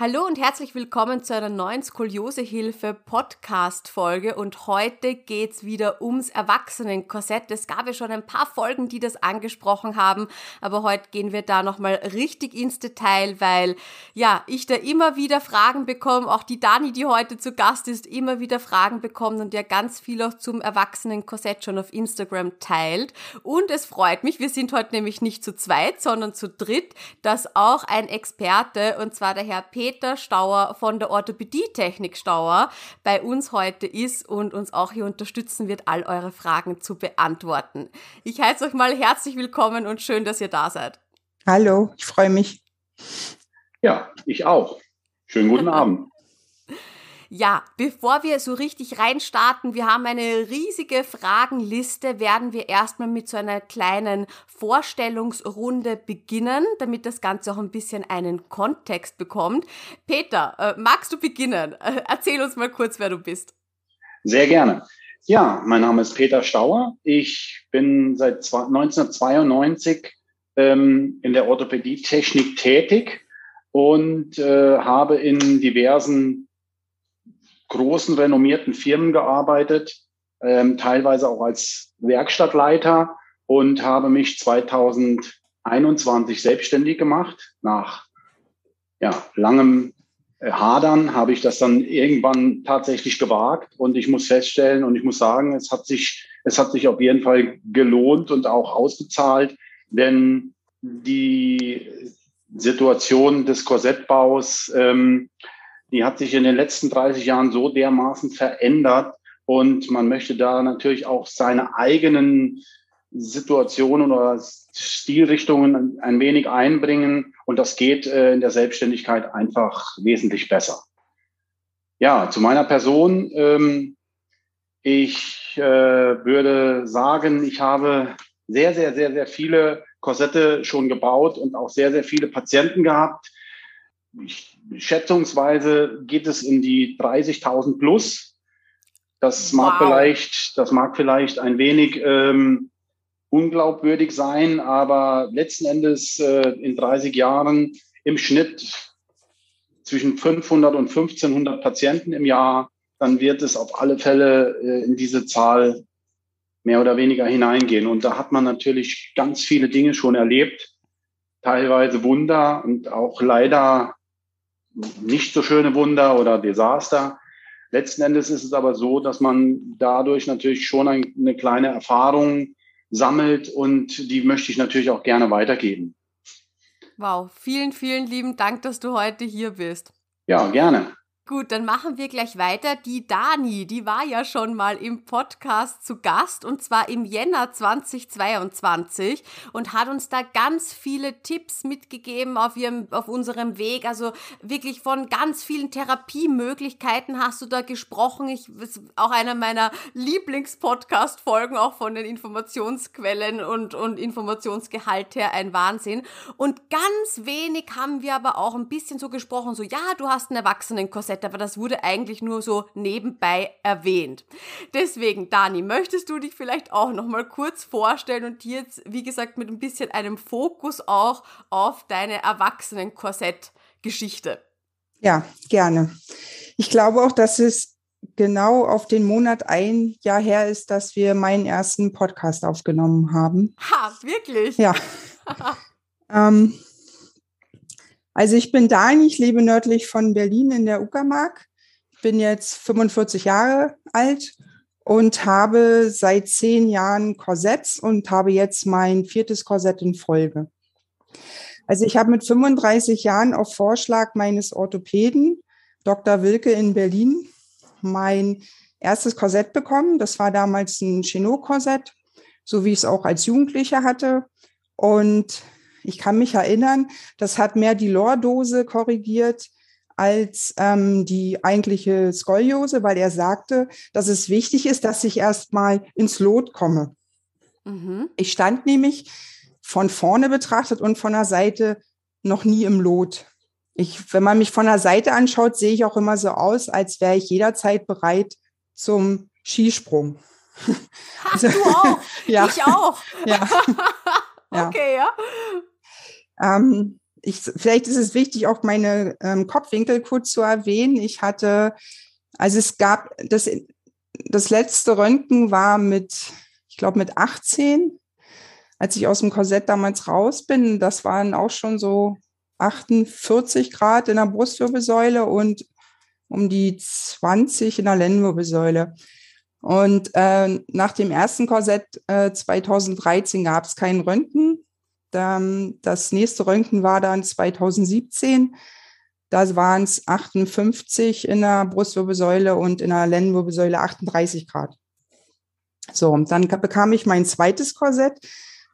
Hallo und herzlich willkommen zu einer neuen Skoliosehilfe Podcast Folge und heute geht's wieder ums Erwachsenenkorsett. Es gab ja schon ein paar Folgen, die das angesprochen haben, aber heute gehen wir da nochmal richtig ins Detail, weil ja, ich da immer wieder Fragen bekomme, auch die Dani, die heute zu Gast ist, immer wieder Fragen bekommt und ja ganz viel auch zum Erwachsenenkorsett schon auf Instagram teilt. Und es freut mich, wir sind heute nämlich nicht zu zweit, sondern zu dritt, dass auch ein Experte und zwar der Herr Peter Peter Stauer von der Orthopädie-Technik Stauer bei uns heute ist und uns auch hier unterstützen wird, all eure Fragen zu beantworten. Ich heiße euch mal herzlich willkommen und schön, dass ihr da seid. Hallo, ich freue mich. Ja, ich auch. Schönen guten Abend. Ja, bevor wir so richtig reinstarten, wir haben eine riesige Fragenliste, werden wir erstmal mit so einer kleinen Vorstellungsrunde beginnen, damit das Ganze auch ein bisschen einen Kontext bekommt. Peter, äh, magst du beginnen? Äh, erzähl uns mal kurz, wer du bist. Sehr gerne. Ja, mein Name ist Peter Stauer. Ich bin seit 1992 ähm, in der Orthopädie-Technik tätig und äh, habe in diversen großen, renommierten Firmen gearbeitet, ähm, teilweise auch als Werkstattleiter und habe mich 2021 selbstständig gemacht. Nach ja, langem äh, Hadern habe ich das dann irgendwann tatsächlich gewagt und ich muss feststellen und ich muss sagen, es hat sich, es hat sich auf jeden Fall gelohnt und auch ausgezahlt, denn die Situation des Korsettbaus ähm, die hat sich in den letzten 30 Jahren so dermaßen verändert und man möchte da natürlich auch seine eigenen Situationen oder Stilrichtungen ein wenig einbringen und das geht äh, in der Selbstständigkeit einfach wesentlich besser. Ja, zu meiner Person. Ähm, ich äh, würde sagen, ich habe sehr, sehr, sehr, sehr viele Korsette schon gebaut und auch sehr, sehr viele Patienten gehabt ich, schätzungsweise geht es in die 30.000 plus. Das mag wow. vielleicht, das mag vielleicht ein wenig ähm, unglaubwürdig sein, aber letzten Endes äh, in 30 Jahren im Schnitt zwischen 500 und 1500 Patienten im Jahr, dann wird es auf alle Fälle äh, in diese Zahl mehr oder weniger hineingehen. Und da hat man natürlich ganz viele Dinge schon erlebt, teilweise Wunder und auch leider nicht so schöne Wunder oder Desaster. Letzten Endes ist es aber so, dass man dadurch natürlich schon eine kleine Erfahrung sammelt und die möchte ich natürlich auch gerne weitergeben. Wow, vielen, vielen lieben Dank, dass du heute hier bist. Ja, gerne. Gut, dann machen wir gleich weiter. Die Dani, die war ja schon mal im Podcast zu Gast und zwar im Jänner 2022 und hat uns da ganz viele Tipps mitgegeben auf ihrem, auf unserem Weg. Also wirklich von ganz vielen Therapiemöglichkeiten hast du da gesprochen. Ich, ist auch einer meiner Lieblingspodcast-Folgen, auch von den Informationsquellen und, und Informationsgehalt her ein Wahnsinn. Und ganz wenig haben wir aber auch ein bisschen so gesprochen, so, ja, du hast ein Erwachsenenkorsett Aber das wurde eigentlich nur so nebenbei erwähnt. Deswegen, Dani, möchtest du dich vielleicht auch noch mal kurz vorstellen und hier jetzt, wie gesagt, mit ein bisschen einem Fokus auch auf deine Erwachsenen-Korsett-Geschichte? Ja, gerne. Ich glaube auch, dass es genau auf den Monat ein Jahr her ist, dass wir meinen ersten Podcast aufgenommen haben. Ha, wirklich? Ja. ähm, also ich bin Dani, ich lebe nördlich von Berlin in der Uckermark. Ich bin jetzt 45 Jahre alt und habe seit zehn Jahren Korsetts und habe jetzt mein viertes Korsett in Folge. Also ich habe mit 35 Jahren auf Vorschlag meines Orthopäden, Dr. Wilke in Berlin, mein erstes Korsett bekommen. Das war damals ein Chenot-Korsett, so wie ich es auch als Jugendliche hatte. Und ich kann mich erinnern, das hat mehr die Lordose korrigiert als ähm, die eigentliche Skoliose, weil er sagte, dass es wichtig ist, dass ich erstmal ins Lot komme. Mhm. Ich stand nämlich von vorne betrachtet und von der Seite noch nie im Lot. Ich, wenn man mich von der Seite anschaut, sehe ich auch immer so aus, als wäre ich jederzeit bereit zum Skisprung. Ha, also, du auch. ja. Ich auch. ja. okay, ja. Ähm, ich, vielleicht ist es wichtig, auch meine ähm, Kopfwinkel kurz zu erwähnen. Ich hatte, also es gab, das, das letzte Röntgen war mit, ich glaube, mit 18, als ich aus dem Korsett damals raus bin. Das waren auch schon so 48 Grad in der Brustwirbelsäule und um die 20 in der Lendenwirbelsäule. Und äh, nach dem ersten Korsett äh, 2013 gab es kein Röntgen. Das nächste Röntgen war dann 2017. Da waren es 58 in der Brustwirbelsäule und in der Lendenwirbelsäule 38 Grad. So, und dann bekam ich mein zweites Korsett.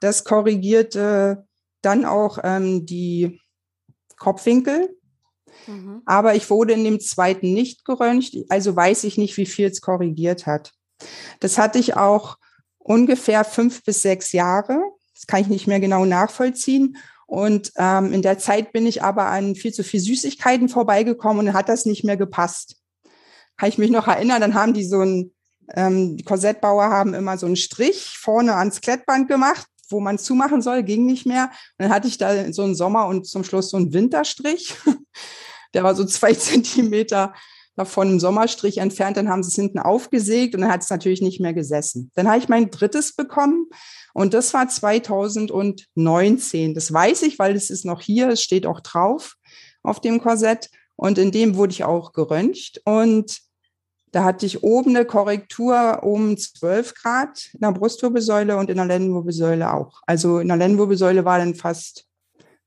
Das korrigierte dann auch ähm, die Kopfwinkel. Mhm. Aber ich wurde in dem zweiten nicht geröntgt, also weiß ich nicht, wie viel es korrigiert hat. Das hatte ich auch ungefähr fünf bis sechs Jahre. Das kann ich nicht mehr genau nachvollziehen. Und ähm, in der Zeit bin ich aber an viel zu viel Süßigkeiten vorbeigekommen und hat das nicht mehr gepasst. Kann ich mich noch erinnern, dann haben die so ein, ähm, die Korsettbauer haben immer so einen Strich vorne ans Klettband gemacht, wo man zumachen soll, ging nicht mehr. Und dann hatte ich da so einen Sommer- und zum Schluss so einen Winterstrich. Der war so zwei Zentimeter davon im Sommerstrich entfernt. Dann haben sie es hinten aufgesägt und dann hat es natürlich nicht mehr gesessen. Dann habe ich mein drittes bekommen und das war 2019. Das weiß ich, weil es ist noch hier, es steht auch drauf auf dem Korsett. Und in dem wurde ich auch geröntgt. Und da hatte ich oben eine Korrektur um 12 Grad in der Brustwirbelsäule und in der Lendenwirbelsäule auch. Also in der Lendenwirbelsäule war dann fast,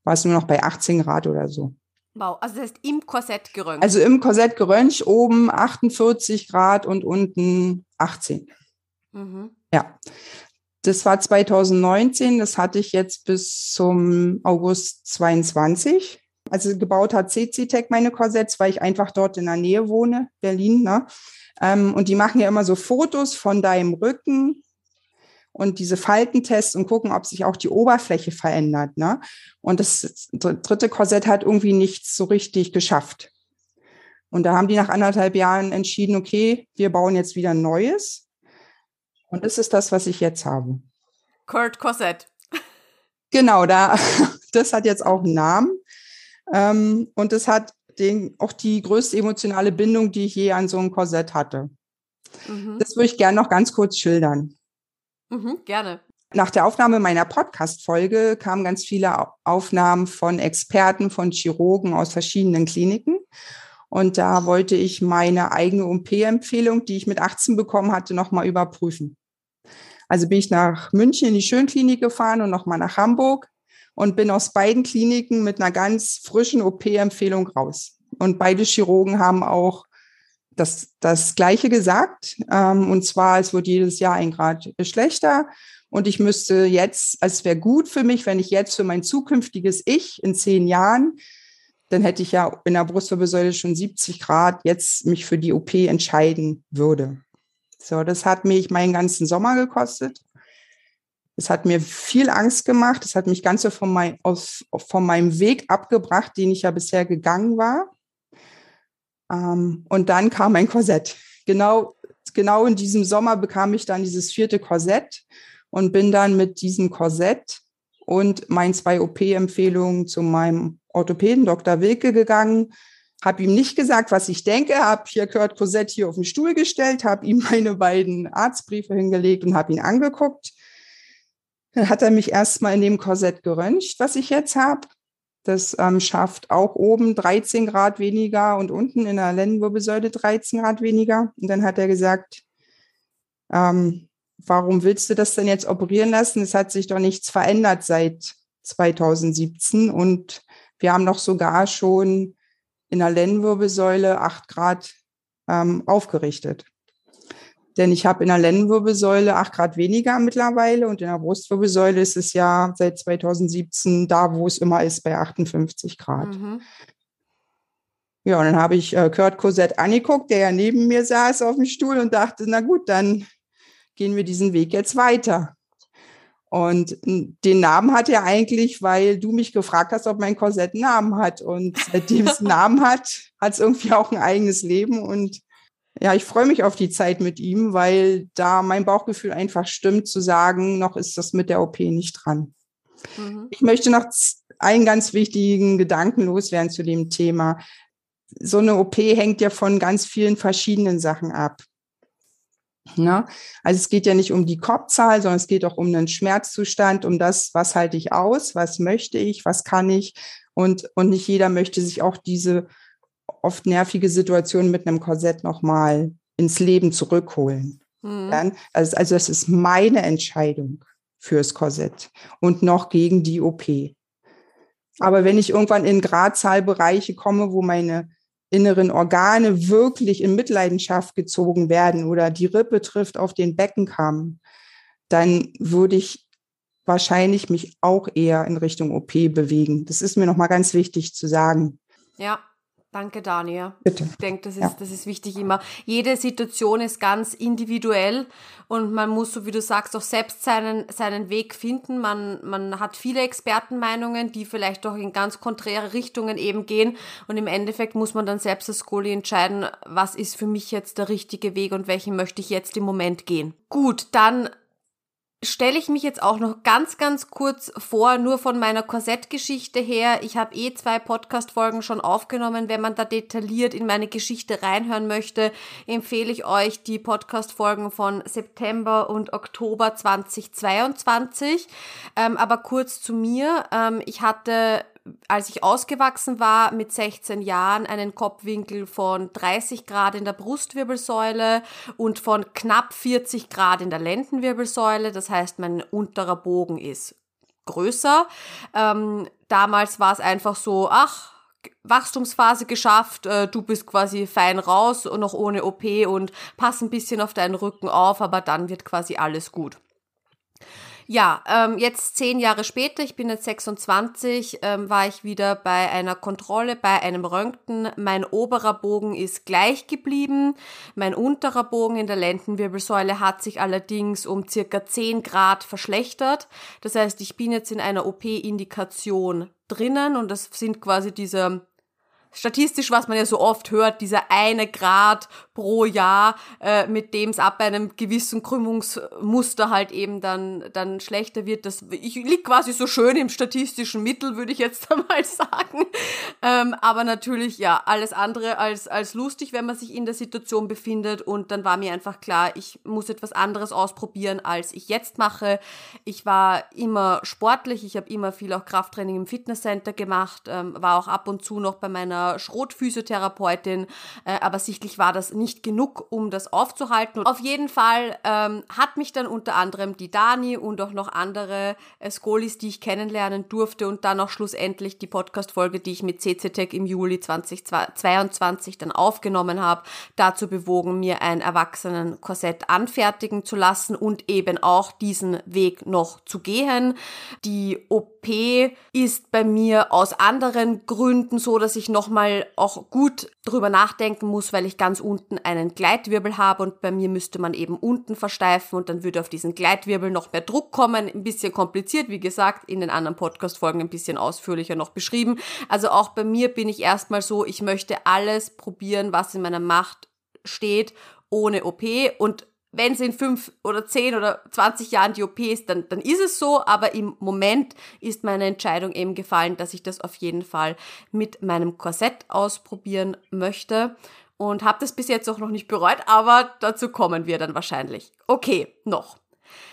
war es nur noch bei 18 Grad oder so. Wow, also das heißt im Korsett geröntgt. Also im Korsett geröntgt, oben 48 Grad und unten 18. Mhm. Ja, das war 2019, das hatte ich jetzt bis zum August 22. Also gebaut hat CC-Tech meine Korsetts, weil ich einfach dort in der Nähe wohne, Berlin. Ne? Ähm, und die machen ja immer so Fotos von deinem Rücken und diese Faltentests und gucken, ob sich auch die Oberfläche verändert. Ne? Und das dritte Korsett hat irgendwie nichts so richtig geschafft. Und da haben die nach anderthalb Jahren entschieden, okay, wir bauen jetzt wieder ein neues. Und das ist das, was ich jetzt habe. Kurt Korsett. Genau, da, das hat jetzt auch einen Namen. Ähm, und das hat den, auch die größte emotionale Bindung, die ich je an so ein Korsett hatte. Mhm. Das würde ich gerne noch ganz kurz schildern. Mhm, gerne. Nach der Aufnahme meiner Podcast-Folge kamen ganz viele Aufnahmen von Experten, von Chirurgen aus verschiedenen Kliniken. Und da wollte ich meine eigene OP-Empfehlung, die ich mit 18 bekommen hatte, nochmal überprüfen. Also bin ich nach München in die Schönklinik gefahren und nochmal nach Hamburg und bin aus beiden Kliniken mit einer ganz frischen OP-Empfehlung raus. Und beide Chirurgen haben auch das, das Gleiche gesagt. Ähm, und zwar, es wird jedes Jahr ein Grad schlechter. Und ich müsste jetzt, es wäre gut für mich, wenn ich jetzt für mein zukünftiges Ich in zehn Jahren, dann hätte ich ja in der Brustwirbelsäule schon 70 Grad, jetzt mich für die OP entscheiden würde. So, das hat mich meinen ganzen Sommer gekostet. Es hat mir viel Angst gemacht. Es hat mich ganz so von, mein, aus, von meinem Weg abgebracht, den ich ja bisher gegangen war. Ähm, und dann kam ein Korsett. Genau, genau in diesem Sommer bekam ich dann dieses vierte Korsett und bin dann mit diesem Korsett und meinen zwei OP-Empfehlungen zu meinem Orthopäden Dr. Wilke gegangen, habe ihm nicht gesagt, was ich denke, habe hier Kurt Korsett hier auf den Stuhl gestellt, habe ihm meine beiden Arztbriefe hingelegt und habe ihn angeguckt. Dann hat er mich erstmal in dem Korsett geröntgt, was ich jetzt habe. Das ähm, schafft auch oben 13 Grad weniger und unten in der Lendenwirbelsäule 13 Grad weniger. Und dann hat er gesagt, ähm, warum willst du das denn jetzt operieren lassen? Es hat sich doch nichts verändert seit 2017 und wir haben doch sogar schon in der Lendenwirbelsäule acht Grad ähm, aufgerichtet. Denn ich habe in der Lendenwirbelsäule acht Grad weniger mittlerweile und in der Brustwirbelsäule ist es ja seit 2017 da, wo es immer ist, bei 58 Grad. Mhm. Ja, und dann habe ich äh, Kurt Cosette angeguckt, der ja neben mir saß auf dem Stuhl und dachte, na gut, dann gehen wir diesen Weg jetzt weiter. Und den Namen hat er eigentlich, weil du mich gefragt hast, ob mein Korsett einen Namen hat. Und seitdem es einen Namen hat, hat es irgendwie auch ein eigenes Leben. Und ja, ich freue mich auf die Zeit mit ihm, weil da mein Bauchgefühl einfach stimmt, zu sagen, noch ist das mit der OP nicht dran. Mhm. Ich möchte noch einen ganz wichtigen Gedanken loswerden zu dem Thema. So eine OP hängt ja von ganz vielen verschiedenen Sachen ab. Ne? Also es geht ja nicht um die Kopfzahl, sondern es geht auch um einen Schmerzzustand, um das, was halte ich aus, was möchte ich, was kann ich. Und, und nicht jeder möchte sich auch diese oft nervige Situation mit einem Korsett nochmal ins Leben zurückholen. Mhm. Dann, also, also das ist meine Entscheidung fürs Korsett und noch gegen die OP. Aber wenn ich irgendwann in Gradzahlbereiche komme, wo meine inneren Organe wirklich in Mitleidenschaft gezogen werden oder die Rippe trifft auf den Beckenkamm, dann würde ich wahrscheinlich mich auch eher in Richtung OP bewegen. Das ist mir nochmal ganz wichtig zu sagen. Ja, Danke, Daniel. Bitte. Ich denke, das ist, ja. das ist wichtig immer. Jede Situation ist ganz individuell und man muss, so wie du sagst, auch selbst seinen, seinen Weg finden. Man, man hat viele Expertenmeinungen, die vielleicht auch in ganz konträre Richtungen eben gehen und im Endeffekt muss man dann selbst als Skoli entscheiden, was ist für mich jetzt der richtige Weg und welchen möchte ich jetzt im Moment gehen. Gut, dann stelle ich mich jetzt auch noch ganz, ganz kurz vor, nur von meiner Korsettgeschichte her. Ich habe eh zwei Podcast-Folgen schon aufgenommen. Wenn man da detailliert in meine Geschichte reinhören möchte, empfehle ich euch die Podcast-Folgen von September und Oktober 2022. Ähm, aber kurz zu mir. Ähm, ich hatte als ich ausgewachsen war mit 16 Jahren, einen Kopfwinkel von 30 Grad in der Brustwirbelsäule und von knapp 40 Grad in der Lendenwirbelsäule. Das heißt, mein unterer Bogen ist größer. Ähm, damals war es einfach so, ach, Wachstumsphase geschafft, äh, du bist quasi fein raus und noch ohne OP und pass ein bisschen auf deinen Rücken auf, aber dann wird quasi alles gut. Ja, ähm, jetzt zehn Jahre später, ich bin jetzt 26, ähm, war ich wieder bei einer Kontrolle, bei einem Röntgen. Mein oberer Bogen ist gleich geblieben. Mein unterer Bogen in der Lendenwirbelsäule hat sich allerdings um circa 10 Grad verschlechtert. Das heißt, ich bin jetzt in einer OP-Indikation drinnen und das sind quasi diese statistisch, was man ja so oft hört, dieser eine Grad pro Jahr, äh, mit dem es ab einem gewissen Krümmungsmuster halt eben dann, dann schlechter wird. Das ich lieg quasi so schön im statistischen Mittel, würde ich jetzt einmal sagen. Ähm, aber natürlich, ja, alles andere als, als lustig, wenn man sich in der Situation befindet. Und dann war mir einfach klar, ich muss etwas anderes ausprobieren, als ich jetzt mache. Ich war immer sportlich, ich habe immer viel auch Krafttraining im Fitnesscenter gemacht, ähm, war auch ab und zu noch bei meiner Schrotphysiotherapeutin, äh, aber sichtlich war das nicht nicht genug, um das aufzuhalten. Und auf jeden Fall ähm, hat mich dann unter anderem die Dani und auch noch andere äh, Skolis, die ich kennenlernen durfte und dann auch schlussendlich die Podcast-Folge, die ich mit CCTech im Juli 2022 dann aufgenommen habe, dazu bewogen, mir ein Erwachsenen-Korsett anfertigen zu lassen und eben auch diesen Weg noch zu gehen. Die OP ist bei mir aus anderen Gründen so, dass ich nochmal auch gut drüber nachdenken muss, weil ich ganz unten einen Gleitwirbel habe und bei mir müsste man eben unten versteifen und dann würde auf diesen Gleitwirbel noch mehr Druck kommen. Ein bisschen kompliziert, wie gesagt, in den anderen Podcast-Folgen ein bisschen ausführlicher noch beschrieben. Also auch bei mir bin ich erstmal so, ich möchte alles probieren, was in meiner Macht steht, ohne OP und wenn es in fünf oder zehn oder zwanzig Jahren die OP ist, dann, dann ist es so. Aber im Moment ist meine Entscheidung eben gefallen, dass ich das auf jeden Fall mit meinem Korsett ausprobieren möchte. Und habe das bis jetzt auch noch nicht bereut, aber dazu kommen wir dann wahrscheinlich. Okay, noch.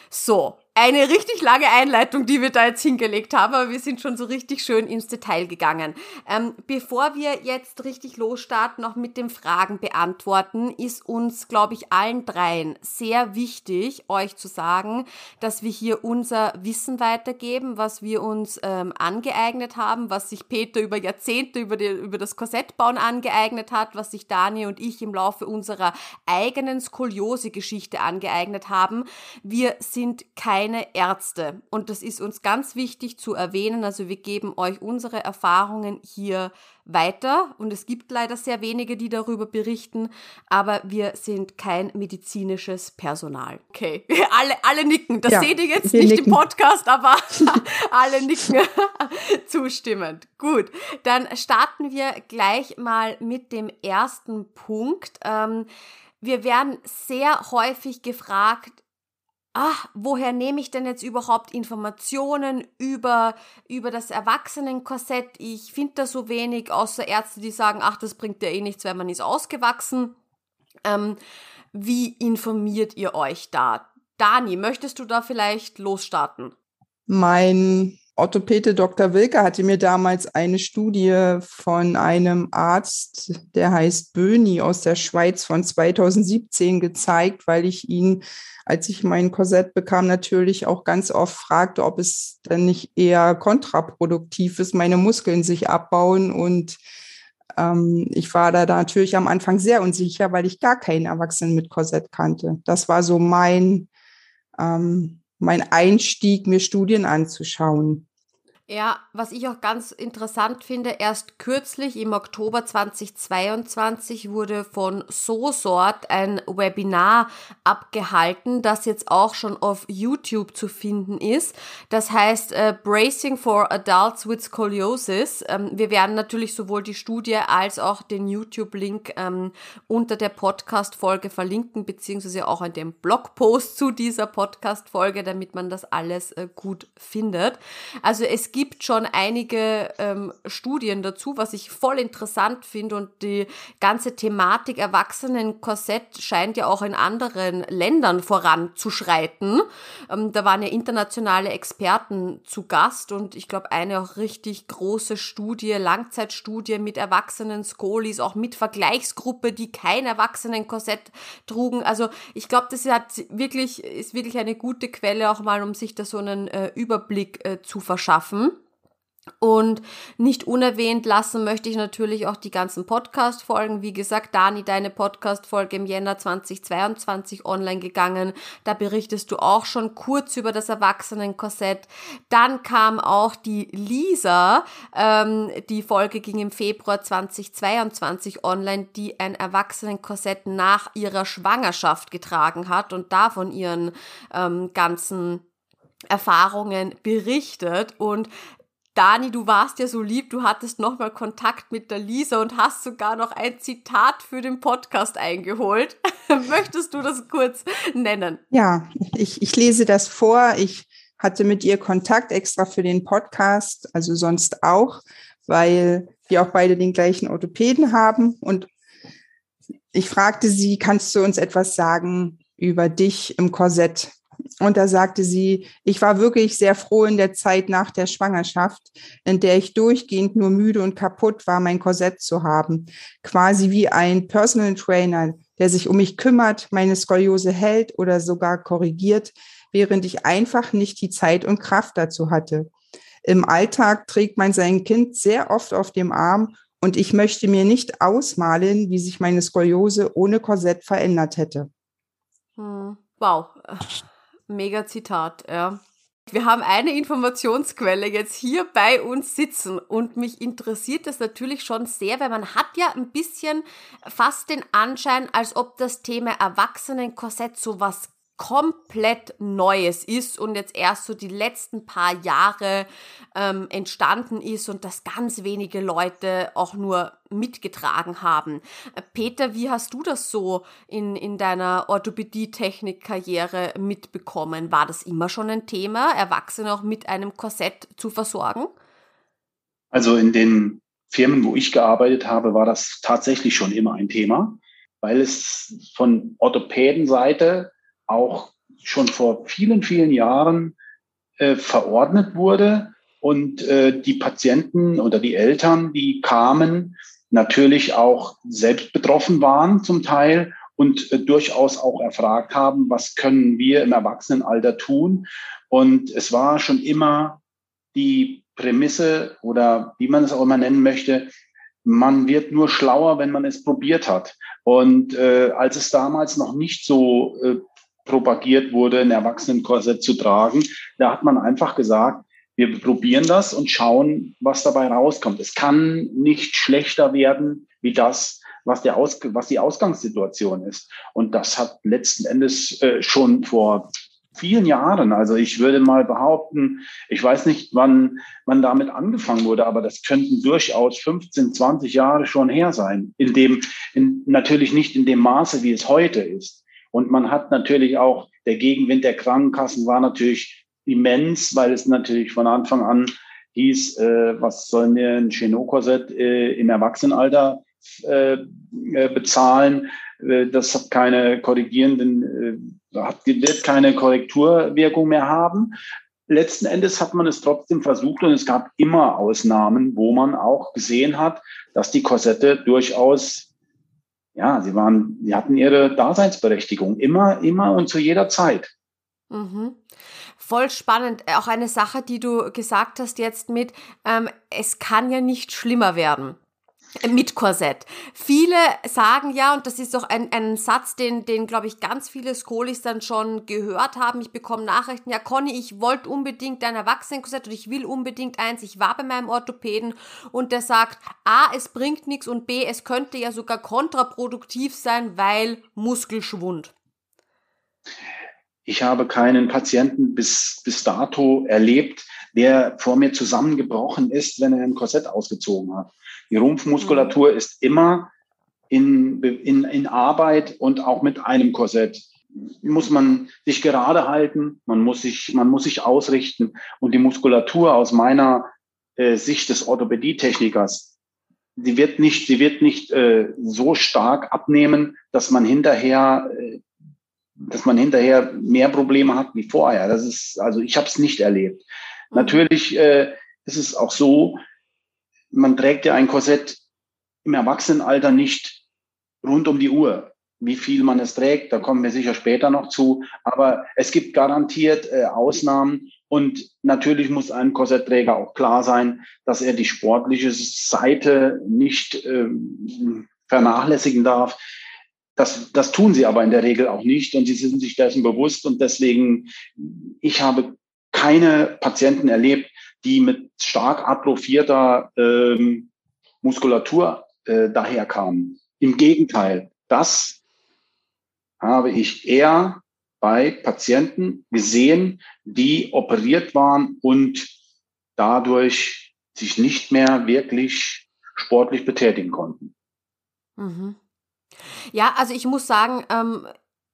So, eine richtig lange Einleitung, die wir da jetzt hingelegt haben, aber wir sind schon so richtig schön ins Detail gegangen. Ähm, bevor wir jetzt richtig losstarten, noch mit den Fragen beantworten, ist uns, glaube ich, allen dreien sehr wichtig, euch zu sagen, dass wir hier unser Wissen weitergeben, was wir uns ähm, angeeignet haben, was sich Peter über Jahrzehnte über, die, über das Korsettbauen angeeignet hat, was sich Dani und ich im Laufe unserer eigenen Skoliose-Geschichte angeeignet haben. Wir sind kein keine Ärzte. Und das ist uns ganz wichtig zu erwähnen. Also wir geben euch unsere Erfahrungen hier weiter. Und es gibt leider sehr wenige, die darüber berichten. Aber wir sind kein medizinisches Personal. Okay, alle, alle nicken. Das ja, seht ihr jetzt nicht nicken. im Podcast, aber alle nicken zustimmend. Gut, dann starten wir gleich mal mit dem ersten Punkt. Ähm, wir werden sehr häufig gefragt, ach, woher nehme ich denn jetzt überhaupt Informationen über, über das Erwachsenenkorsett? Ich finde da so wenig, außer Ärzte, die sagen, ach, das bringt ja eh nichts, weil man ist ausgewachsen. Ähm, wie informiert ihr euch da? Dani, möchtest du da vielleicht losstarten? Mein Orthopäde Dr. Wilke hatte mir damals eine Studie von einem Arzt, der heißt Böni aus der Schweiz von 2017 gezeigt, weil ich ihn, als ich mein Korsett bekam, natürlich auch ganz oft fragte, ob es denn nicht eher kontraproduktiv ist, meine Muskeln sich abbauen. Und ähm, ich war da, natürlich am Anfang sehr unsicher, weil ich gar keinen Erwachsenen mit Korsett kannte. Das war so mein, ähm, mein Einstieg, mir Studien anzuschauen. Ja, was ich auch ganz interessant finde, erst kürzlich im Oktober 2022 wurde von SoSort ein Webinar abgehalten, das jetzt auch schon auf YouTube zu finden ist. Das heißt äh, Bracing for Adults with Scoliosis. Ähm, wir werden natürlich sowohl die Studie als auch den YouTube-Link ähm, unter der Podcast-Folge verlinken, beziehungsweise auch in dem Blogpost zu dieser Podcast-Folge, damit man das alles äh, gut findet. Also es gibt schon einige ähm, Studien dazu, was ich voll interessant finde und die ganze Thematik Erwachsenenkorsett scheint ja auch in anderen Ländern voranzuschreiten. Ähm, da waren ja internationale Experten zu Gast und ich glaube eine auch richtig große Studie, Langzeitstudie mit Erwachsenen Skolis, auch mit Vergleichsgruppe, die kein Erwachsenenkorsett trugen. Also ich glaube, das hat wirklich, ist wirklich eine gute Quelle auch mal, um sich da so einen äh, Überblick äh, zu verschaffen. Und nicht unerwähnt lassen möchte ich natürlich auch die ganzen Podcast-Folgen. Wie gesagt, Dani, deine Podcast-Folge im Jänner 2022 online gegangen. Da berichtest du auch schon kurz über das Erwachsenenkorsett. Dann kam auch die Lisa. Ähm, die Folge ging im Februar 2022 online, die ein Erwachsenenkorsett nach ihrer Schwangerschaft getragen hat und da von ihren ähm, ganzen Erfahrungen berichtet und Dani, du warst ja so lieb, du hattest nochmal Kontakt mit der Lisa und hast sogar noch ein Zitat für den Podcast eingeholt. Möchtest du das kurz nennen? Ja, ich, ich lese das vor. Ich hatte mit ihr Kontakt extra für den Podcast, also sonst auch, weil wir auch beide den gleichen Orthopäden haben. Und ich fragte sie, kannst du uns etwas sagen über dich im Korsett? Und da sagte sie, ich war wirklich sehr froh in der Zeit nach der Schwangerschaft, in der ich durchgehend nur müde und kaputt war, mein Korsett zu haben. Quasi wie ein Personal Trainer, der sich um mich kümmert, meine Skoliose hält oder sogar korrigiert, während ich einfach nicht die Zeit und Kraft dazu hatte. Im Alltag trägt man sein Kind sehr oft auf dem Arm und ich möchte mir nicht ausmalen, wie sich meine Skoliose ohne Korsett verändert hätte. Hm. Wow, mega Zitat, ja. Wir haben eine Informationsquelle jetzt hier bei uns sitzen und mich interessiert das natürlich schon sehr, weil man hat ja ein bisschen fast den Anschein, als ob das Thema Erwachsenenkorsett so was komplett Neues ist und jetzt erst so die letzten paar Jahre ähm, entstanden ist und das ganz wenige Leute auch nur mitgetragen haben. Äh, Peter, wie hast du das so in, in deiner Orthopädie-Technik-Karriere mitbekommen? War das immer schon ein Thema, Erwachsene auch mit einem Korsett zu versorgen? Also in den Firmen, wo ich gearbeitet habe, war das tatsächlich schon immer ein Thema, weil es von Orthopädenseite auch schon vor vielen, vielen Jahren äh, verordnet wurde und äh, die Patienten oder die Eltern, die kamen, natürlich auch selbst betroffen waren zum Teil und äh, durchaus auch erfragt haben, was können wir im Erwachsenenalter tun. Und es war schon immer die Prämisse oder wie man es auch immer nennen möchte, man wird nur schlauer, wenn man es probiert hat. Und äh, als es damals noch nicht so äh, propagiert wurde, ein Erwachsenenkorsett zu tragen. Da hat man einfach gesagt, wir probieren das und schauen, was dabei rauskommt. Es kann nicht schlechter werden wie das, was, der Aus, was die Ausgangssituation ist. Und das hat letzten Endes äh, schon vor vielen Jahren, also ich würde mal behaupten, ich weiß nicht, wann, wann damit angefangen wurde, aber das könnten durchaus 15, 20 Jahre schon her sein. In dem, in, natürlich nicht in dem Maße, wie es heute ist. Und man hat natürlich auch, der Gegenwind der Krankenkassen war natürlich immens, weil es natürlich von Anfang an hieß, äh, was sollen wir ein Chenot-Korsett äh, im Erwachsenenalter äh, äh bezahlen? Äh, das hat keine korrigierenden, äh, hat, wird keine Korrekturwirkung mehr haben. Letzten Endes hat man es trotzdem versucht und es gab immer Ausnahmen, wo man auch gesehen hat, dass die Korsette durchaus ja, sie waren, sie hatten ihre Daseinsberechtigung immer, immer und zu jeder Zeit. Mhm. Voll spannend. Auch eine Sache, die du gesagt hast jetzt mit, ähm, es kann ja nicht schlimmer werden. Mit Korsett. Viele sagen ja, und das ist doch ein, ein Satz, den, den glaube ich, ganz viele Skolis dann schon gehört haben. Ich bekomme Nachrichten, ja, Conny, ich wollte unbedingt ein Erwachsenenkorsett und ich will unbedingt eins. Ich war bei meinem Orthopäden und der sagt, A, es bringt nichts und B, es könnte ja sogar kontraproduktiv sein, weil Muskelschwund. Ich habe keinen Patienten bis, bis dato erlebt, der vor mir zusammengebrochen ist, wenn er ein Korsett ausgezogen hat. Die Rumpfmuskulatur mhm. ist immer in, in, in Arbeit und auch mit einem Korsett muss man sich gerade halten, man muss sich, man muss sich ausrichten und die Muskulatur aus meiner äh, Sicht des Orthopädietechnikers, die wird nicht, die wird nicht äh, so stark abnehmen, dass man hinterher, äh, dass man hinterher mehr Probleme hat wie vorher. Das ist, also ich habe es nicht erlebt. Mhm. Natürlich äh, ist es auch so, man trägt ja ein Korsett im Erwachsenenalter nicht rund um die Uhr. Wie viel man es trägt, da kommen wir sicher später noch zu. Aber es gibt garantiert äh, Ausnahmen. Und natürlich muss einem Korsettträger auch klar sein, dass er die sportliche Seite nicht ähm, vernachlässigen darf. Das, das tun sie aber in der Regel auch nicht und sie sind sich dessen bewusst. Und deswegen, ich habe keine Patienten erlebt, die mit stark atrophierter ähm, Muskulatur äh, daherkamen. Im Gegenteil, das habe ich eher bei Patienten gesehen, die operiert waren und dadurch sich nicht mehr wirklich sportlich betätigen konnten. Mhm. Ja, also ich muss sagen, ähm,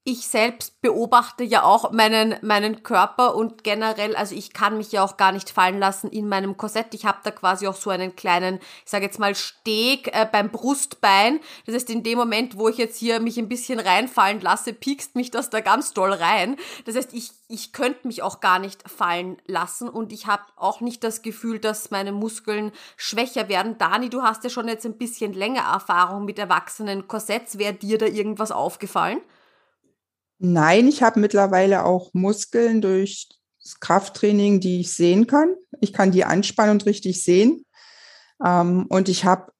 ich selbst beobachte ja auch meinen, meinen Körper und generell, also ich kann mich ja auch gar nicht fallen lassen in meinem Korsett. Ich habe da quasi auch so einen kleinen, ich sage jetzt mal, Steg äh, beim Brustbein. Das heißt, in dem Moment, wo ich jetzt hier mich ein bisschen reinfallen lasse, piekst mich das da ganz doll rein. Das heißt, ich, ich könnte mich auch gar nicht fallen lassen und ich habe auch nicht das Gefühl, dass meine Muskeln schwächer werden. Dani, du hast ja schon jetzt ein bisschen länger Erfahrung mit erwachsenen Korsetts. Wäre dir da irgendwas aufgefallen? Nein, ich habe mittlerweile auch Muskeln durch das Krafttraining, die ich sehen kann. Ich kann die anspannen und richtig sehen. Ähm, und ich habe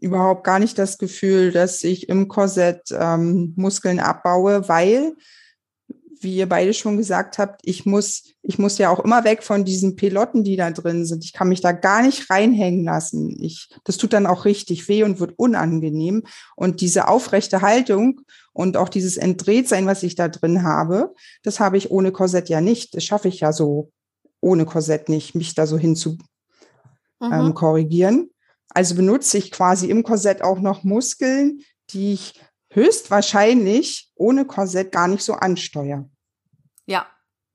überhaupt gar nicht das Gefühl, dass ich im Korsett ähm, Muskeln abbaue, weil wie ihr beide schon gesagt habt, ich muss, ich muss ja auch immer weg von diesen Piloten, die da drin sind. Ich kann mich da gar nicht reinhängen lassen. Ich, das tut dann auch richtig weh und wird unangenehm. Und diese aufrechte Haltung und auch dieses Entdrehtsein, was ich da drin habe, das habe ich ohne Korsett ja nicht. Das schaffe ich ja so ohne Korsett nicht, mich da so hin zu mhm. ähm, korrigieren. Also benutze ich quasi im Korsett auch noch Muskeln, die ich höchstwahrscheinlich ohne Korsett gar nicht so ansteuere. Ja,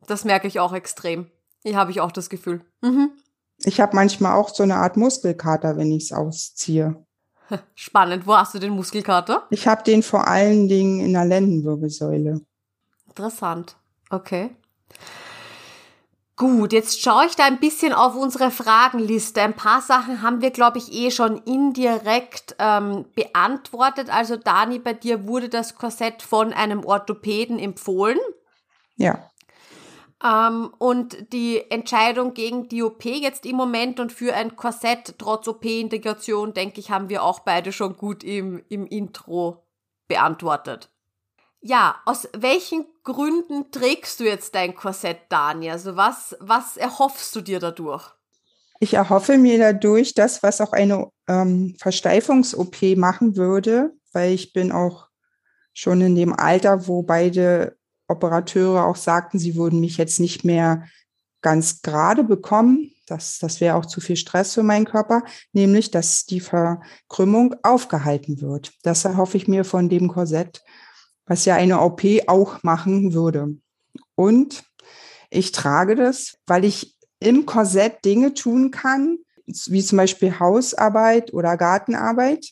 das merke ich auch extrem. Hier habe ich auch das Gefühl. Mhm. Ich habe manchmal auch so eine Art Muskelkater, wenn ich es ausziehe. Spannend. Wo hast du den Muskelkater? Ich habe den vor allen Dingen in der Lendenwirbelsäule. Interessant. Okay. Gut, jetzt schaue ich da ein bisschen auf unsere Fragenliste. Ein paar Sachen haben wir, glaube ich, eh schon indirekt ähm, beantwortet. Also Dani, bei dir wurde das Korsett von einem Orthopäden empfohlen. Ja. Ähm, und die Entscheidung gegen die OP jetzt im Moment und für ein Korsett trotz OP-Integration, denke ich, haben wir auch beide schon gut im, im Intro beantwortet. Ja, aus welchen Gründen trägst du jetzt dein Korsett, Dani? Also was, was erhoffst du dir dadurch? Ich erhoffe mir dadurch das, was auch eine ähm, Versteifungs-OP machen würde, weil ich bin auch schon in dem Alter, wo beide Operateure auch sagten, sie würden mich jetzt nicht mehr ganz gerade bekommen. Das, das wäre auch zu viel Stress für meinen Körper, nämlich dass die Verkrümmung aufgehalten wird. Das erhoffe ich mir von dem Korsett, was ja eine OP auch machen würde. Und ich trage das, weil ich im Korsett Dinge tun kann, wie zum Beispiel Hausarbeit oder Gartenarbeit,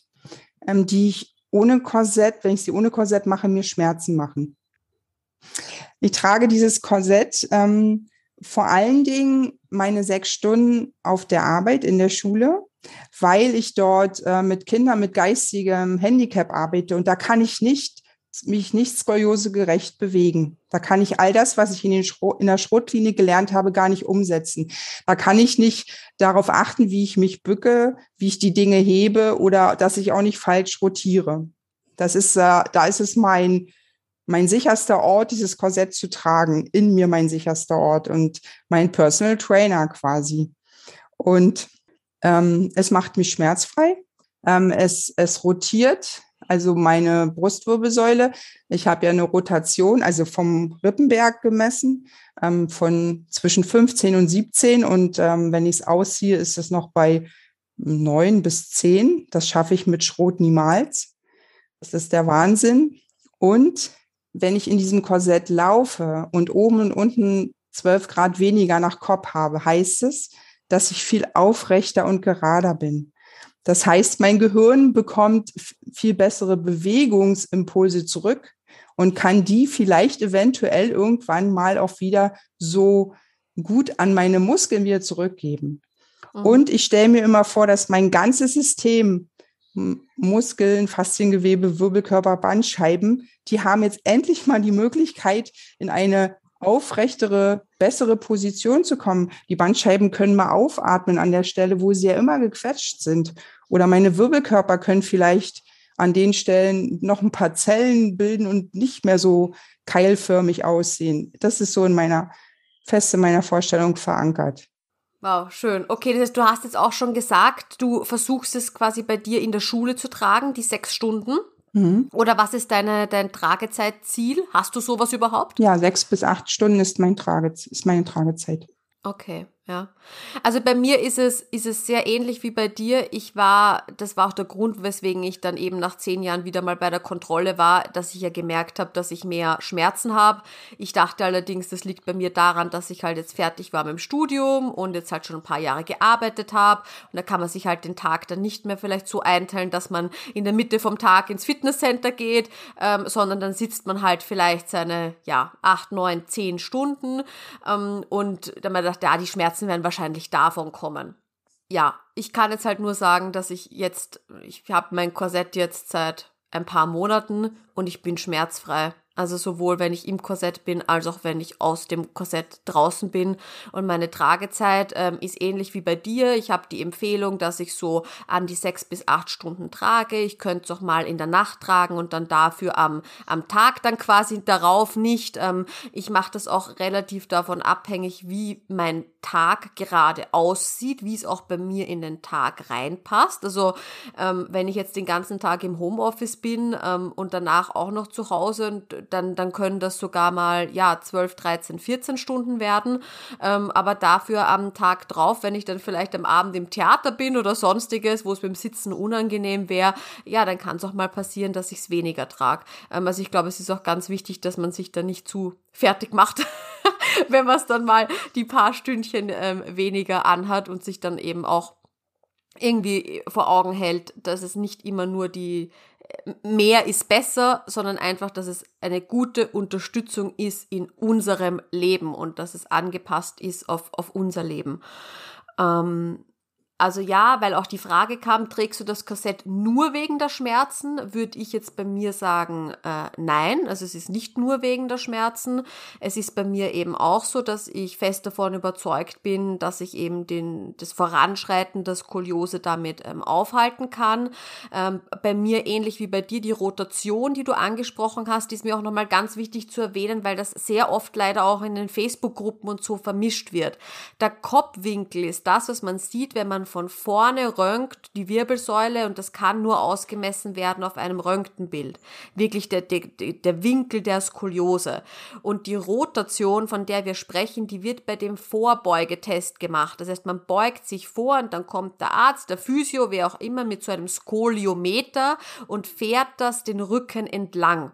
ähm, die ich ohne Korsett, wenn ich sie ohne Korsett mache, mir Schmerzen machen. Ich trage dieses Korsett ähm, vor allen Dingen meine sechs Stunden auf der Arbeit in der Schule, weil ich dort äh, mit Kindern mit geistigem Handicap arbeite und da kann ich nicht mich nicht skoliose-gerecht bewegen. Da kann ich all das, was ich in, in der Schrotklinik gelernt habe, gar nicht umsetzen. Da kann ich nicht darauf achten, wie ich mich bücke, wie ich die Dinge hebe oder dass ich auch nicht falsch rotiere. Das ist, äh, da ist es mein, mein sicherster Ort, dieses Korsett zu tragen, in mir mein sicherster Ort und mein Personal Trainer quasi. Und ähm, es macht mich schmerzfrei. Ähm, es, es rotiert, also meine Brustwirbelsäule. Ich habe ja eine Rotation, also vom Rippenberg gemessen, ähm, von zwischen 15 und 17. Und ähm, wenn ich es ausziehe, ist es noch bei 9 bis 10. Das schaffe ich mit Schrot niemals. Das ist der Wahnsinn. Und wenn ich in diesem Korsett laufe und oben und unten 12 Grad weniger nach Kopf habe, heißt es, dass ich viel aufrechter und gerader bin. Das heißt, mein Gehirn bekommt viel bessere Bewegungsimpulse zurück und kann die vielleicht eventuell irgendwann mal auch wieder so gut an meine Muskeln wieder zurückgeben. Mhm. Und ich stelle mir immer vor, dass mein ganzes System Muskeln, Fasziengewebe, Wirbelkörper, Bandscheiben, die haben jetzt endlich mal die Möglichkeit, in eine aufrechtere, bessere Position zu kommen. Die Bandscheiben können mal aufatmen an der Stelle, wo sie ja immer gequetscht sind. Oder meine Wirbelkörper können vielleicht an den Stellen noch ein paar Zellen bilden und nicht mehr so keilförmig aussehen. Das ist so in meiner, fest in meiner Vorstellung verankert. Wow, schön. Okay, das heißt, du hast jetzt auch schon gesagt, du versuchst es quasi bei dir in der Schule zu tragen, die sechs Stunden. Mhm. Oder was ist deine, dein Tragezeitziel? Hast du sowas überhaupt? Ja, sechs bis acht Stunden ist, mein Trage, ist meine Tragezeit. Okay, Ja. Also bei mir ist es, ist es sehr ähnlich wie bei dir. Ich war, das war auch der Grund, weswegen ich dann eben nach zehn Jahren wieder mal bei der Kontrolle war, dass ich ja gemerkt habe, dass ich mehr Schmerzen habe. Ich dachte allerdings, das liegt bei mir daran, dass ich halt jetzt fertig war mit dem Studium und jetzt halt schon ein paar Jahre gearbeitet habe. Und da kann man sich halt den Tag dann nicht mehr vielleicht so einteilen, dass man in der Mitte vom Tag ins Fitnesscenter geht, ähm, sondern dann sitzt man halt vielleicht seine, ja, acht, neun, zehn Stunden. Ähm, und dann man dachte, ja, die Schmerzen Schmerzen werden wahrscheinlich davon kommen. Ja, ich kann jetzt halt nur sagen, dass ich jetzt, ich habe mein Korsett jetzt seit ein paar Monaten und ich bin schmerzfrei. Also sowohl wenn ich im Korsett bin, als auch wenn ich aus dem Korsett draußen bin. Und meine Tragezeit ähm, ist ähnlich wie bei dir. Ich habe die Empfehlung, dass ich so an die sechs bis acht Stunden trage. Ich könnte es auch mal in der Nacht tragen und dann dafür am, am Tag dann quasi darauf nicht. Ähm, ich mache das auch relativ davon abhängig, wie mein Tag gerade aussieht, wie es auch bei mir in den Tag reinpasst. Also ähm, wenn ich jetzt den ganzen Tag im Homeoffice bin ähm, und danach auch noch zu Hause dann, dann können das sogar mal, ja, 12, 13, 14 Stunden werden. Ähm, aber dafür am Tag drauf, wenn ich dann vielleicht am Abend im Theater bin oder sonstiges, wo es beim Sitzen unangenehm wäre, ja, dann kann es auch mal passieren, dass ich es weniger trage. Ähm, also ich glaube, es ist auch ganz wichtig, dass man sich da nicht zu fertig macht. wenn man es dann mal die paar Stündchen ähm, weniger anhat und sich dann eben auch irgendwie vor Augen hält, dass es nicht immer nur die mehr ist besser, sondern einfach, dass es eine gute Unterstützung ist in unserem Leben und dass es angepasst ist auf, auf unser Leben. Ähm, also ja, weil auch die Frage kam, trägst du das Korsett nur wegen der Schmerzen? Würde ich jetzt bei mir sagen, äh, nein. Also es ist nicht nur wegen der Schmerzen. Es ist bei mir eben auch so, dass ich fest davon überzeugt bin, dass ich eben den, das Voranschreiten der Skoliose damit ähm, aufhalten kann. Ähm, bei mir ähnlich wie bei dir die Rotation, die du angesprochen hast, ist mir auch nochmal ganz wichtig zu erwähnen, weil das sehr oft leider auch in den Facebook-Gruppen und so vermischt wird. Der Kopfwinkel ist das, was man sieht, wenn man von vorne röntgt die Wirbelsäule und das kann nur ausgemessen werden auf einem Röntgenbild. Wirklich der, der, der Winkel der Skoliose. Und die Rotation, von der wir sprechen, die wird bei dem Vorbeugetest gemacht. Das heißt, man beugt sich vor und dann kommt der Arzt, der Physio, wer auch immer, mit so einem Skoliometer und fährt das den Rücken entlang.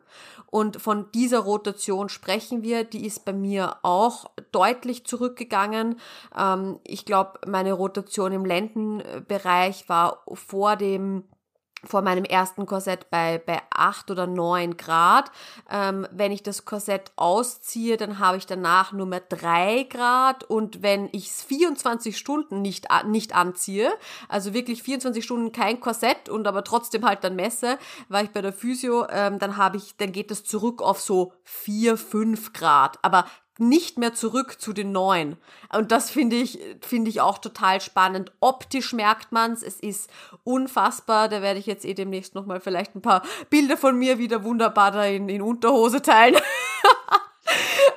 Und von dieser Rotation sprechen wir. Die ist bei mir auch deutlich zurückgegangen. Ähm, ich glaube, meine Rotation im Lendenbereich war vor dem vor meinem ersten Korsett bei, bei acht oder neun Grad. Ähm, wenn ich das Korsett ausziehe, dann habe ich danach nur mehr drei Grad. Und wenn ich es 24 Stunden nicht, nicht anziehe, also wirklich 24 Stunden kein Korsett und aber trotzdem halt dann messe, war ich bei der Physio, ähm, dann habe ich, dann geht es zurück auf so vier, fünf Grad. Aber nicht mehr zurück zu den neuen. Und das finde ich, finde ich auch total spannend. Optisch merkt man's, es ist unfassbar. Da werde ich jetzt eh demnächst nochmal vielleicht ein paar Bilder von mir wieder wunderbar da in, in Unterhose teilen.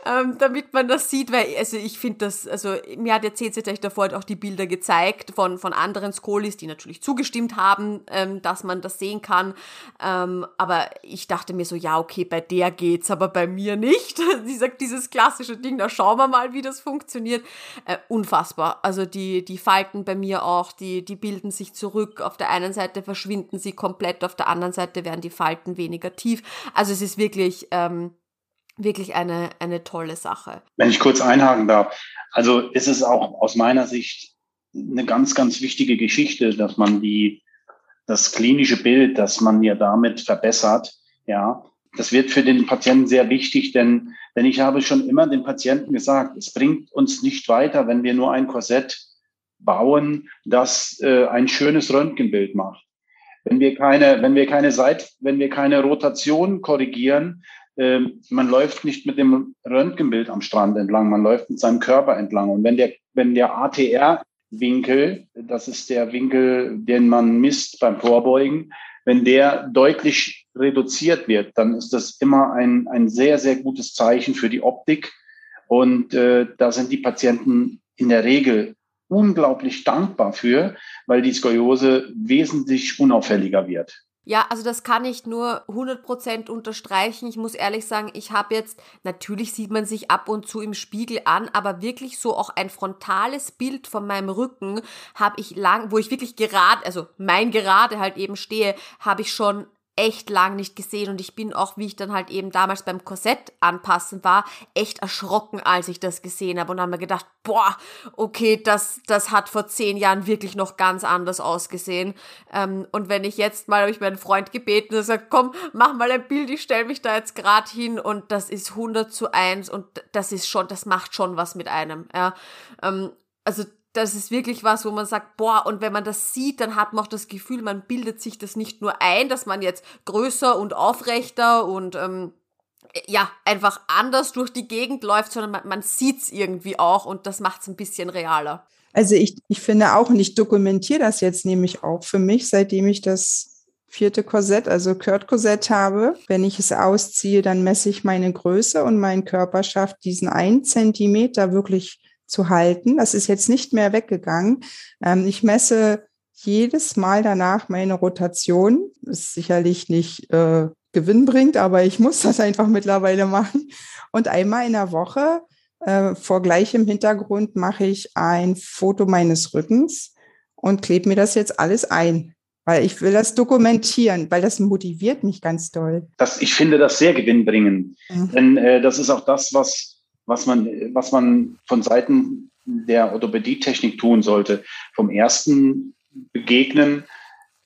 ähm, damit man das sieht, weil also ich finde das, also mir hat der CCT davor auch die Bilder gezeigt von, von anderen Skolis, die natürlich zugestimmt haben, ähm, dass man das sehen kann. Ähm, aber ich dachte mir so, ja, okay, bei der geht's, aber bei mir nicht. Dieser, dieses klassische Ding, da schauen wir mal, wie das funktioniert. Äh, unfassbar. Also die, die Falten bei mir auch, die, die bilden sich zurück. Auf der einen Seite verschwinden sie komplett, auf der anderen Seite werden die Falten weniger tief. Also es ist wirklich, ähm, wirklich eine, eine tolle Sache. Wenn ich kurz einhaken darf, also ist es auch aus meiner Sicht eine ganz, ganz wichtige Geschichte, dass man die, das klinische Bild, das man ja damit verbessert, ja, das wird für den Patienten sehr wichtig, denn, denn ich habe schon immer den Patienten gesagt, es bringt uns nicht weiter, wenn wir nur ein Korsett bauen, das äh, ein schönes Röntgenbild macht. Wenn wir keine, wenn wir keine Seit, wenn wir keine Rotation korrigieren, man läuft nicht mit dem Röntgenbild am Strand entlang, man läuft mit seinem Körper entlang. Und wenn der, wenn der ATR-Winkel, das ist der Winkel, den man misst beim Vorbeugen, wenn der deutlich reduziert wird, dann ist das immer ein, ein sehr, sehr gutes Zeichen für die Optik. Und äh, da sind die Patienten in der Regel unglaublich dankbar für, weil die Skoliose wesentlich unauffälliger wird. Ja, also das kann ich nur 100% unterstreichen. Ich muss ehrlich sagen, ich habe jetzt, natürlich sieht man sich ab und zu im Spiegel an, aber wirklich so auch ein frontales Bild von meinem Rücken habe ich lang, wo ich wirklich gerade, also mein gerade halt eben stehe, habe ich schon echt lang nicht gesehen und ich bin auch, wie ich dann halt eben damals beim Korsett anpassen war, echt erschrocken, als ich das gesehen habe und habe mir gedacht, boah, okay, das, das hat vor zehn Jahren wirklich noch ganz anders ausgesehen. Ähm, und wenn ich jetzt mal, habe ich meinen Freund gebeten und gesagt, komm, mach mal ein Bild, ich stelle mich da jetzt gerade hin und das ist 100 zu 1 und das ist schon, das macht schon was mit einem, ja. Ähm, also das ist wirklich was, wo man sagt, boah, und wenn man das sieht, dann hat man auch das Gefühl, man bildet sich das nicht nur ein, dass man jetzt größer und aufrechter und ähm, ja, einfach anders durch die Gegend läuft, sondern man, man sieht es irgendwie auch und das macht es ein bisschen realer. Also ich, ich finde auch, und ich dokumentiere das jetzt nämlich auch für mich, seitdem ich das vierte Korsett, also Kurt-Korsett habe. Wenn ich es ausziehe, dann messe ich meine Größe und mein Körper schafft diesen einen Zentimeter wirklich zu halten. Das ist jetzt nicht mehr weggegangen. Ähm, ich messe jedes Mal danach meine Rotation. Ist sicherlich nicht äh, gewinnbringend, aber ich muss das einfach mittlerweile machen. Und einmal in der Woche äh, vor gleichem Hintergrund mache ich ein Foto meines Rückens und klebe mir das jetzt alles ein. Weil ich will das dokumentieren, weil das motiviert mich ganz doll. Das, ich finde das sehr gewinnbringend. Mhm. Denn äh, das ist auch das, was was man, was man von Seiten der Orthopädietechnik tun sollte. Vom ersten Begegnen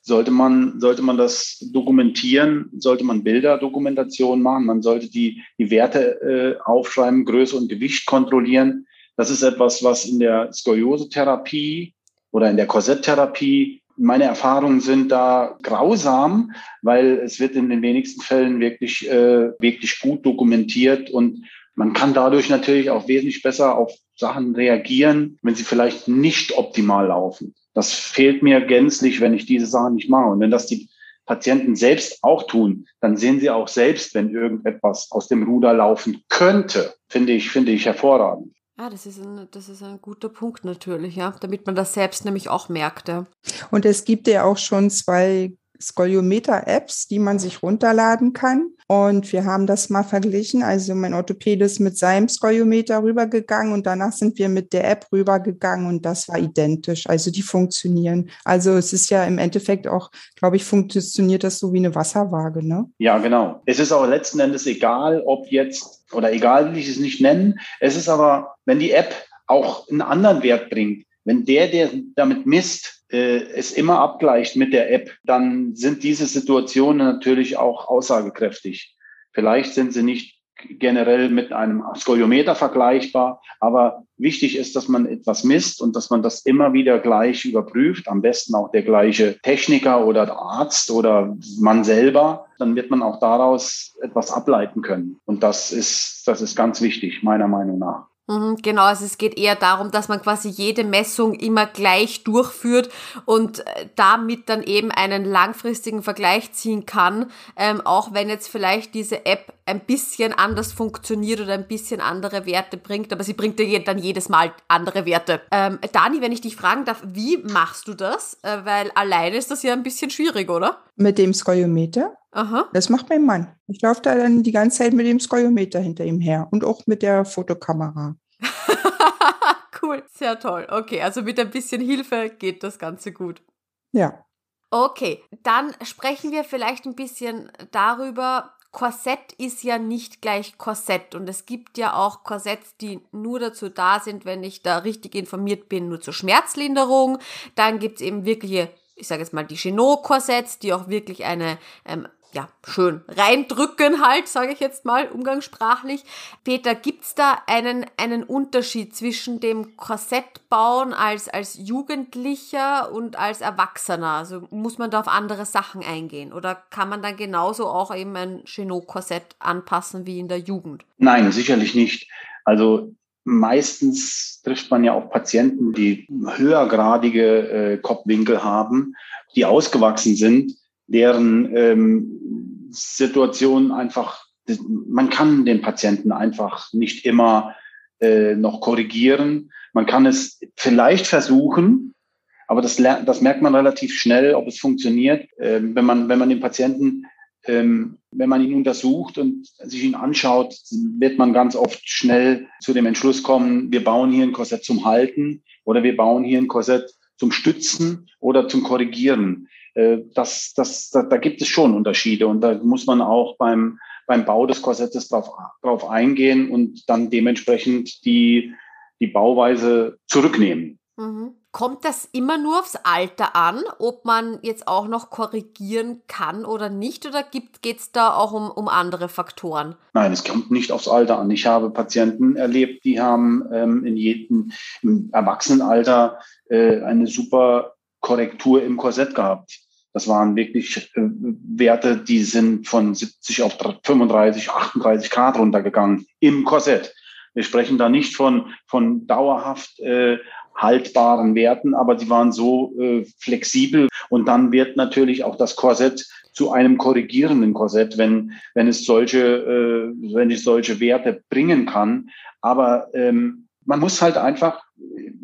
sollte man, sollte man das dokumentieren, sollte man Bilderdokumentation machen, man sollte die, die Werte äh, aufschreiben, Größe und Gewicht kontrollieren. Das ist etwas, was in der Skoliose-Therapie oder in der Korsetttherapie meine Erfahrungen sind da grausam, weil es wird in den wenigsten Fällen wirklich, äh, wirklich gut dokumentiert und man kann dadurch natürlich auch wesentlich besser auf Sachen reagieren, wenn sie vielleicht nicht optimal laufen. Das fehlt mir gänzlich, wenn ich diese Sachen nicht mache. Und wenn das die Patienten selbst auch tun, dann sehen sie auch selbst, wenn irgendetwas aus dem Ruder laufen könnte, finde ich, finde ich hervorragend. Ja, das ist ein, das ist ein guter Punkt natürlich, ja, damit man das selbst nämlich auch merkt. Ja. Und es gibt ja auch schon zwei Skoliometer-Apps, die man sich runterladen kann. Und wir haben das mal verglichen. Also mein Orthopäde ist mit seinem Skoliometer rübergegangen und danach sind wir mit der App rübergegangen und das war identisch. Also die funktionieren. Also es ist ja im Endeffekt auch, glaube ich, funktioniert das so wie eine Wasserwaage, ne? Ja, genau. Es ist auch letzten Endes egal, ob jetzt, oder egal, wie ich es nicht nennen. Es ist aber, wenn die App auch einen anderen Wert bringt, wenn der, der damit misst, äh, es immer abgleicht mit der App, dann sind diese Situationen natürlich auch aussagekräftig. Vielleicht sind sie nicht generell mit einem Skoliometer vergleichbar, aber wichtig ist, dass man etwas misst und dass man das immer wieder gleich überprüft, am besten auch der gleiche Techniker oder Arzt oder man selber, dann wird man auch daraus etwas ableiten können. Und das ist, das ist ganz wichtig, meiner Meinung nach. Mhm, genau, also es geht eher darum, dass man quasi jede Messung immer gleich durchführt und äh, damit dann eben einen langfristigen Vergleich ziehen kann, ähm, auch wenn jetzt vielleicht diese App ein bisschen anders funktioniert oder ein bisschen andere Werte bringt, aber sie bringt dir dann jedes Mal andere Werte. Ähm, Dani, wenn ich dich fragen darf, wie machst du das? Äh, weil alleine ist das ja ein bisschen schwierig, oder? Mit dem Skoliometer? Aha. Das macht mein Mann. Ich laufe da dann die ganze Zeit mit dem Skoliometer hinter ihm her und auch mit der Fotokamera. cool, sehr toll. Okay, also mit ein bisschen Hilfe geht das Ganze gut. Ja. Okay, dann sprechen wir vielleicht ein bisschen darüber. Korsett ist ja nicht gleich Korsett und es gibt ja auch Korsetts, die nur dazu da sind, wenn ich da richtig informiert bin, nur zur Schmerzlinderung. Dann gibt's eben wirkliche ich sage jetzt mal die Chenot-Korsetts, die auch wirklich eine ähm, ja, schön reindrücken halt, sage ich jetzt mal umgangssprachlich. Peter, gibt's da einen, einen Unterschied zwischen dem Korsettbauen als, als Jugendlicher und als Erwachsener? Also muss man da auf andere Sachen eingehen? Oder kann man dann genauso auch eben ein Chenot-Korsett anpassen wie in der Jugend? Nein, sicherlich nicht. Also meistens trifft man ja auch Patienten, die höhergradige äh, Kopfwinkel haben, die ausgewachsen sind deren ähm, Situation einfach, man kann den Patienten einfach nicht immer äh, noch korrigieren. Man kann es vielleicht versuchen, Aber das, das merkt man relativ schnell, ob es funktioniert, ähm, wenn man, wenn man den Patienten, ähm, wenn man ihn untersucht und sich ihn anschaut, wird man ganz oft schnell zu dem Entschluss kommen, wir bauen hier ein Korsett zum Halten oder wir bauen hier ein Korsett zum Stützen oder zum Korrigieren. Äh, das, das, da, da gibt es schon Unterschiede und da muss man auch beim, beim Bau des Korsettes drauf, drauf eingehen und dann dementsprechend die, die Bauweise zurücknehmen. Mhm. Kommt das immer nur aufs Alter an, ob man jetzt auch noch korrigieren kann oder nicht? Oder geht es da auch um, um andere Faktoren? Nein, es kommt nicht aufs Alter an. Ich habe Patienten erlebt, die haben ähm, in jedem im Erwachsenenalter äh, eine super Korrektur im Korsett gehabt. Das waren wirklich äh, Werte, die sind von 70 auf 35, 38 Grad runtergegangen im Korsett. Wir sprechen da nicht von, von dauerhaft äh, haltbaren Werten, aber sie waren so äh, flexibel. Und dann wird natürlich auch das Korsett zu einem korrigierenden Korsett, wenn, wenn es solche, äh, wenn es solche Werte bringen kann. Aber ähm, man muss halt einfach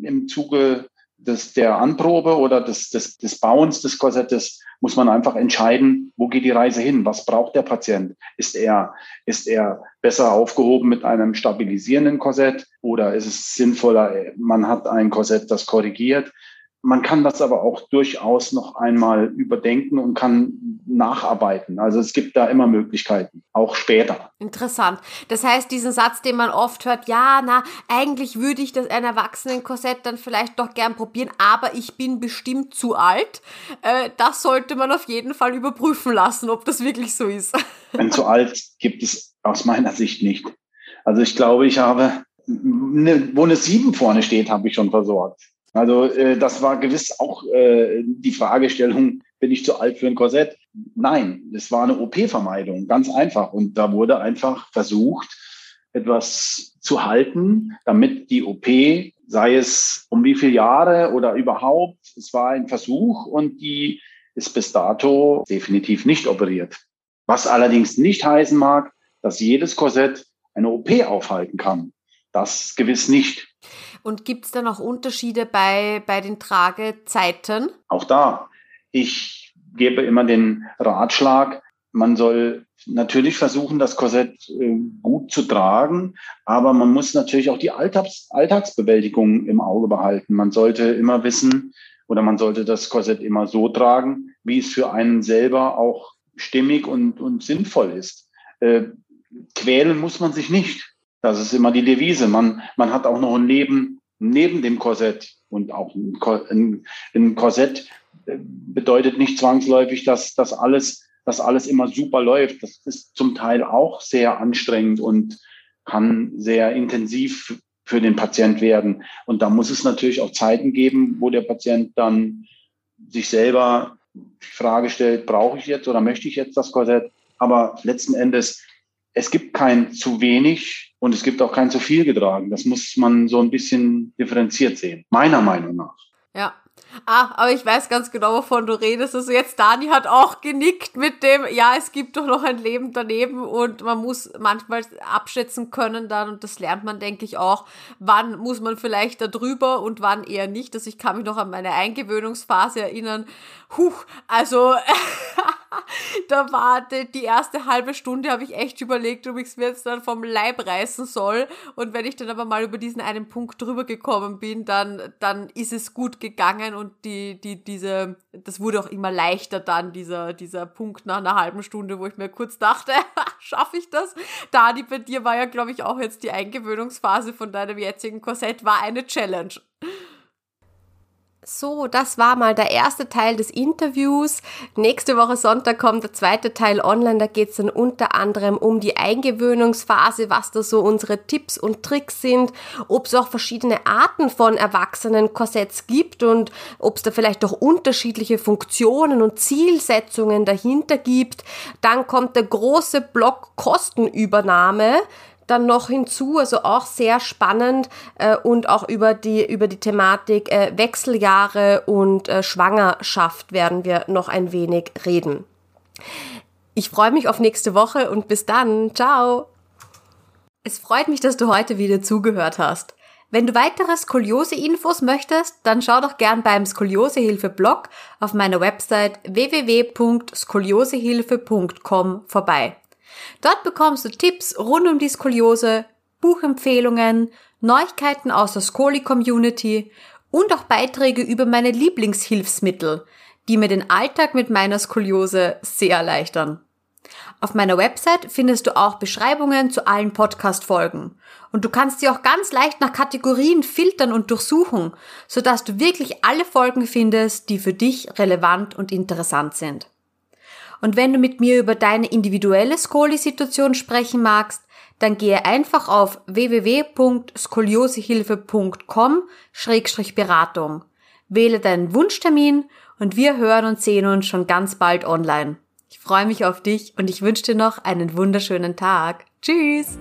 im Zuge des, der Anprobe oder des, des, des Bauens des Korsettes muss man einfach entscheiden, wo geht die Reise hin? Was braucht der Patient? Ist er, ist er besser aufgehoben mit einem stabilisierenden Korsett oder ist es sinnvoller, man hat ein Korsett, das korrigiert? Man kann das aber auch durchaus noch einmal überdenken und kann nacharbeiten. Also es gibt da immer Möglichkeiten, auch später. Interessant. Das heißt, diesen Satz, den man oft hört, ja, na, eigentlich würde ich das ein Erwachsenenkorsett dann vielleicht doch gern probieren, aber ich bin bestimmt zu alt. Äh, das sollte man auf jeden Fall überprüfen lassen, ob das wirklich so ist. Ein zu alt gibt es aus meiner Sicht nicht. Also ich glaube, ich habe, eine, wo eine 7 vorne steht, habe ich schon versorgt. Also äh, das war gewiss auch äh, die Fragestellung, bin ich zu alt für ein Korsett? Nein, es war eine OP-Vermeidung, ganz einfach. Und da wurde einfach versucht, etwas zu halten, damit die OP, sei es um wie viele Jahre oder überhaupt, es war ein Versuch und die ist bis dato definitiv nicht operiert. Was allerdings nicht heißen mag, dass jedes Korsett eine OP aufhalten kann. Das gewiss nicht. Und gibt es da noch Unterschiede bei, bei den Tragezeiten? Auch da. Ich gebe immer den Ratschlag, man soll natürlich versuchen, das Korsett äh, gut zu tragen, aber man muss natürlich auch die Alltags Alltagsbewältigung im Auge behalten. Man sollte immer wissen oder man sollte das Korsett immer so tragen, wie es für einen selber auch stimmig und, und sinnvoll ist. Äh, quälen muss man sich nicht. Das ist immer die Devise. Man, man hat auch noch ein Leben neben dem Korsett und auch ein, ein Korsett äh, bedeutet nicht zwangsläufig, dass das alles, dass alles immer super läuft. Das ist zum Teil auch sehr anstrengend und kann sehr intensiv für den Patient werden. Und da muss es natürlich auch Zeiten geben, wo der Patient dann sich selber die Frage stellt, brauche ich jetzt oder möchte ich jetzt das Korsett? Aber letzten Endes es gibt kein zu wenig und es gibt auch kein zu viel getragen. Das muss man so ein bisschen differenziert sehen, meiner Meinung nach. Ja, Ah, aber ich weiß ganz genau, wovon du redest. Also jetzt Dani hat auch genickt mit dem, ja, es gibt doch noch ein Leben daneben und man muss manchmal abschätzen können dann und das lernt man, denke ich, auch, wann muss man vielleicht da drüber und wann eher nicht. Also ich kann mich noch an meine Eingewöhnungsphase erinnern. Huch, also da war die, die erste halbe Stunde, habe ich echt überlegt, ob ich es mir jetzt dann vom Leib reißen soll. Und wenn ich dann aber mal über diesen einen Punkt drüber gekommen bin, dann, dann ist es gut gegangen und die, die, diese, das wurde auch immer leichter dann, dieser, dieser Punkt nach einer halben Stunde, wo ich mir kurz dachte, schaffe ich das? Dani, bei dir war ja, glaube ich, auch jetzt die Eingewöhnungsphase von deinem jetzigen Korsett, war eine Challenge. So, das war mal der erste Teil des Interviews. Nächste Woche Sonntag kommt der zweite Teil online. Da geht es dann unter anderem um die Eingewöhnungsphase, was da so unsere Tipps und Tricks sind, ob es auch verschiedene Arten von erwachsenen Korsetts gibt und ob es da vielleicht auch unterschiedliche Funktionen und Zielsetzungen dahinter gibt. Dann kommt der große Block Kostenübernahme dann noch hinzu, also auch sehr spannend äh, und auch über die, über die Thematik äh, Wechseljahre und äh, Schwangerschaft werden wir noch ein wenig reden. Ich freue mich auf nächste Woche und bis dann. Ciao. Es freut mich, dass du heute wieder zugehört hast. Wenn du weitere Skoliose-Infos möchtest, dann schau doch gern beim Skoliosehilfe-Blog auf meiner Website www.skoliosehilfe.com vorbei. Dort bekommst du Tipps rund um die Skoliose, Buchempfehlungen, Neuigkeiten aus der Skoli-Community und auch Beiträge über meine Lieblingshilfsmittel, die mir den Alltag mit meiner Skoliose sehr erleichtern. Auf meiner Website findest du auch Beschreibungen zu allen Podcast-Folgen. Und du kannst sie auch ganz leicht nach Kategorien filtern und durchsuchen, sodass du wirklich alle Folgen findest, die für dich relevant und interessant sind. Und wenn du mit mir über deine individuelle Skoli-Situation sprechen magst, dann gehe einfach auf www.skoliosehilfe.com-beratung. Wähle deinen Wunschtermin und wir hören und sehen uns schon ganz bald online. Ich freue mich auf dich und ich wünsche dir noch einen wunderschönen Tag. Tschüss!